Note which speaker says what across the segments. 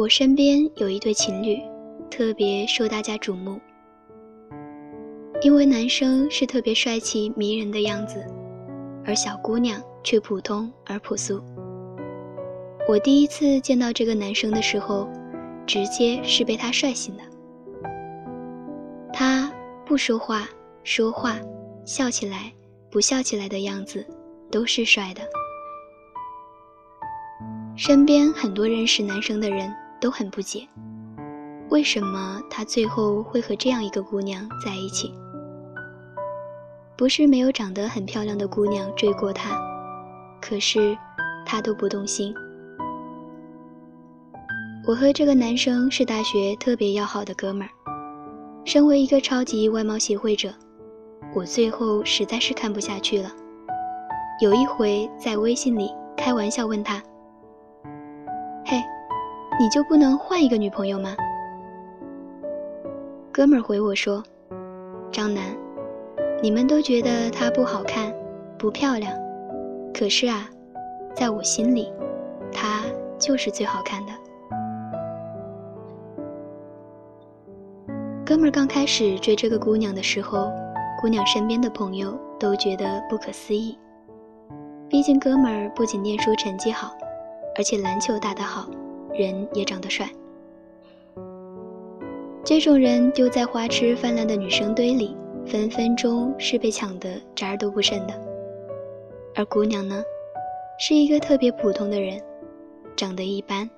Speaker 1: 我身边有一对情侣，特别受大家瞩目，因为男生是特别帅气迷人的样子，而小姑娘却普通而朴素。我第一次见到这个男生的时候，直接是被他帅醒的。他不说话、说话、笑起来、不笑起来的样子，都是帅的。身边很多认识男生的人都很不解，为什么他最后会和这样一个姑娘在一起？不是没有长得很漂亮的姑娘追过他，可是他都不动心。我和这个男生是大学特别要好的哥们儿。身为一个超级外貌协会者，我最后实在是看不下去了。有一回在微信里开玩笑问他：“，你就不能换一个女朋友吗？”哥们儿回我说：“张楠，你们都觉得她不好看、不漂亮，可是啊，在我心里，她就是最好看的。”哥们儿刚开始追这个姑娘的时候，姑娘身边的朋友都觉得不可思议。毕竟哥们儿不仅念书成绩好，而且篮球打得好，人也长得帅。这种人丢在花痴泛滥的女生堆里，分分钟是被抢得渣都不剩的。而姑娘呢，是一个特别普通的人，长得一般，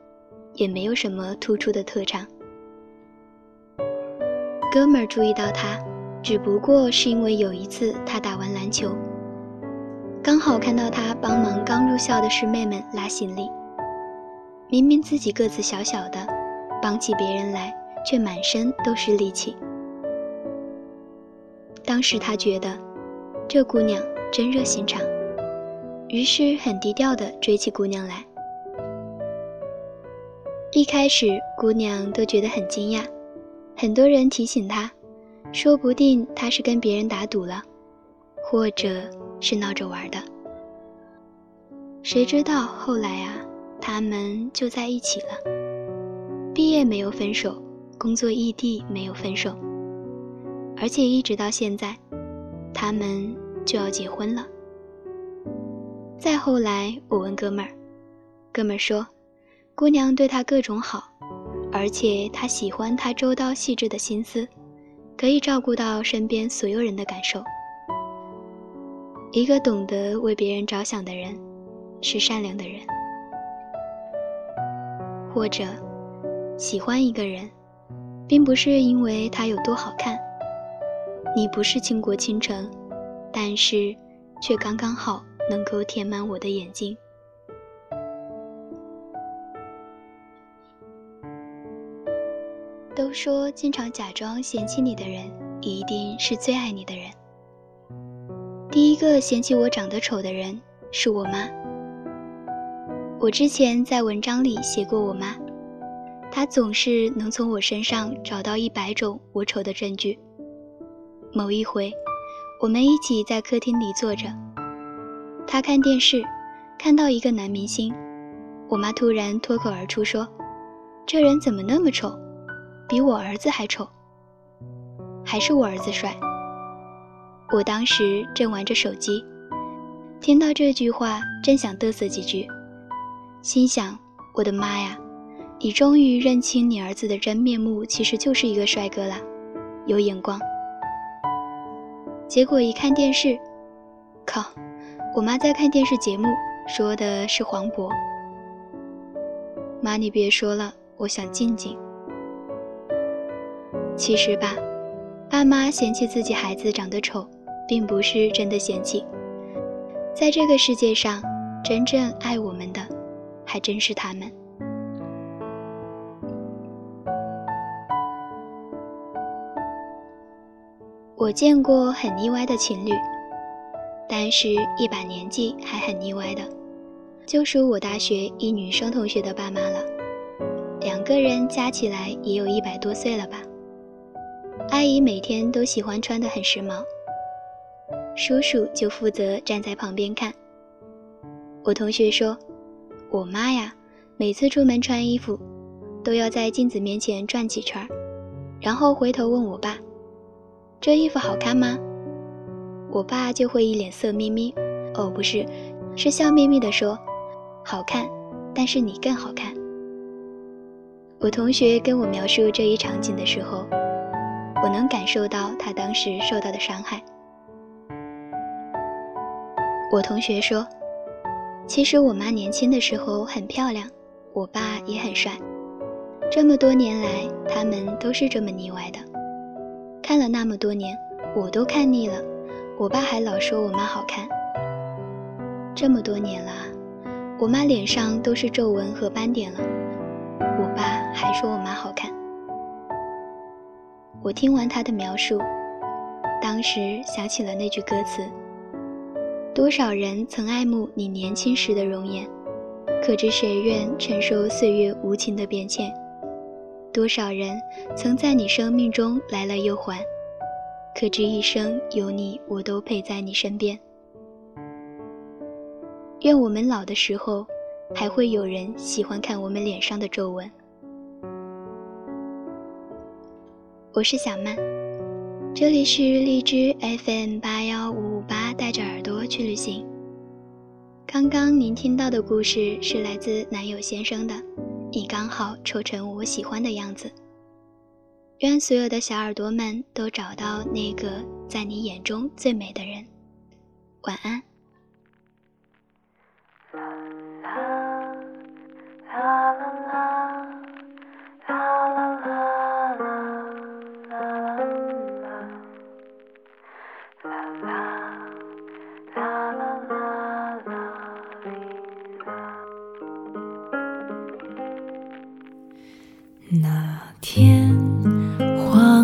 Speaker 1: 也没有什么突出的特长。哥们儿注意到他，只不过是因为有一次他打完篮球，刚好看到他帮忙刚入校的师妹们拉行李。明明自己个子小小的，帮起别人来却满身都是力气。当时他觉得这姑娘真热心肠，于是很低调的追起姑娘来。一开始，姑娘都觉得很惊讶。很多人提醒他，说不定他是跟别人打赌了，或者是闹着玩的。谁知道后来啊，他们就在一起了。毕业没有分手，工作异地没有分手，而且一直到现在，他们就要结婚了。再后来，我问哥们儿，哥们儿说，姑娘对他各种好。而且他喜欢他周到细致的心思，可以照顾到身边所有人的感受。一个懂得为别人着想的人，是善良的人。或者，喜欢一个人，并不是因为他有多好看。你不是倾国倾城，但是，却刚刚好能够填满我的眼睛。都说经常假装嫌弃你的人，一定是最爱你的人。第一个嫌弃我长得丑的人是我妈。我之前在文章里写过我妈，她总是能从我身上找到一百种我丑的证据。某一回，我们一起在客厅里坐着，她看电视，看到一个男明星，我妈突然脱口而出说：“这人怎么那么丑？”比我儿子还丑，还是我儿子帅。我当时正玩着手机，听到这句话，正想嘚瑟几句，心想：我的妈呀，你终于认清你儿子的真面目，其实就是一个帅哥啦，有眼光。结果一看电视，靠，我妈在看电视节目，说的是黄渤。妈，你别说了，我想静静。其实吧，爸妈嫌弃自己孩子长得丑，并不是真的嫌弃。在这个世界上，真正爱我们的，还真是他们。我见过很腻歪的情侣，但是一把年纪还很腻歪的，就属我大学一女生同学的爸妈了。两个人加起来也有一百多岁了吧。阿姨每天都喜欢穿得很时髦，叔叔就负责站在旁边看。我同学说，我妈呀，每次出门穿衣服，都要在镜子面前转几圈，然后回头问我爸：“这衣服好看吗？”我爸就会一脸色眯眯，哦，不是，是笑眯眯的说：“好看，但是你更好看。”我同学跟我描述这一场景的时候，我能感受到他当时受到的伤害。我同学说：“其实我妈年轻的时候很漂亮，我爸也很帅，这么多年来他们都是这么腻歪的，看了那么多年，我都看腻了。”我爸还老说我妈好看，这么多年了，我妈脸上都是皱纹和斑点了，我爸还说我妈好看。我听完他的描述，当时想起了那句歌词：多少人曾爱慕你年轻时的容颜，可知谁愿承受岁月无情的变迁？多少人曾在你生命中来了又还？可知一生有你，我都陪在你身边。愿我们老的时候，还会有人喜欢看我们脸上的皱纹。我是小曼，这里是荔枝 FM 八幺五五八，带着耳朵去旅行。刚刚您听到的故事是来自男友先生的，你刚好抽成我喜欢的样子。愿所有的小耳朵们都找到那个在你眼中最美的人。晚安。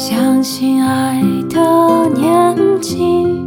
Speaker 2: 相信爱的年纪。